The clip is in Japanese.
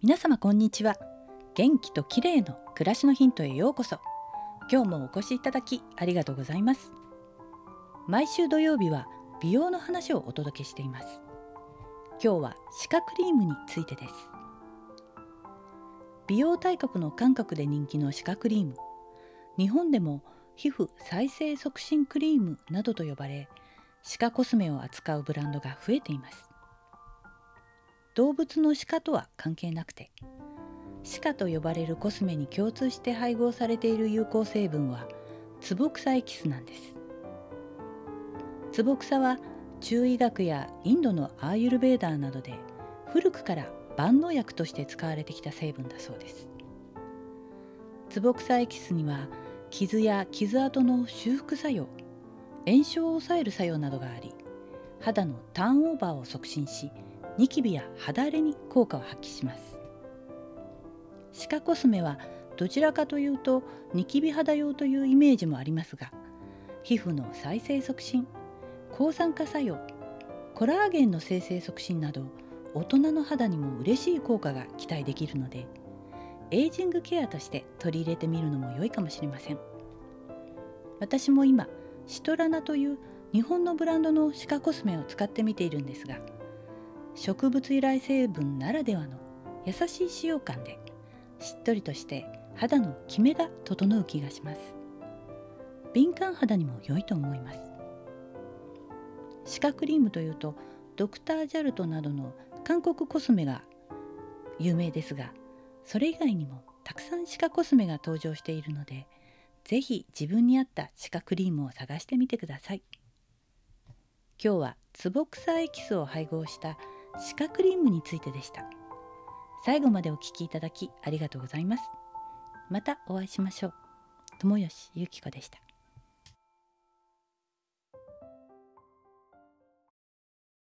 皆様こんにちは。元気と綺麗の暮らしのヒントへようこそ。今日もお越しいただきありがとうございます。毎週土曜日は美容の話をお届けしています。今日は歯科クリームについてです。美容大国の韓国で人気の歯科クリーム。日本でも皮膚再生促進クリームなどと呼ばれ歯科コスメを扱うブランドが増えています。動物の歯科とは関係なくて歯科と呼ばれるコスメに共通して配合されている有効成分はツボクサエキスなんです。ツボクサは中医学やインドのアーユルベーダーなどで古くから万能薬として使われてきた成分だそうです。ツボクサエキスには傷や傷跡の修復作用炎症を抑える作用などがあり肌のターンオーバーを促進しニキビや肌荒れに効果を発揮します。歯科コスメはどちらかというとニキビ肌用というイメージもありますが皮膚の再生促進抗酸化作用コラーゲンの生成促進など大人の肌にも嬉しい効果が期待できるのでエイジングケアとして取り入れてみるのも良いかもしれません。私も今シトラナという日本のブランドの歯科コスメを使ってみているんですが植物由来成分ならではの優しい使用感でしっとりとして肌のキメが整う気がします。敏感肌にも良いと思います。歯科クリームというとドクタージャルトなどの韓国コスメが有名ですがそれ以外にもたくさん歯科コスメが登場しているので是非自分に合った歯科クリームを探してみてください。今日はツボクサエキスを配合した歯科クリームについてでした。最後までお聞きいただきありがとうございます。またお会いしましょう。友吉ゆき子でした。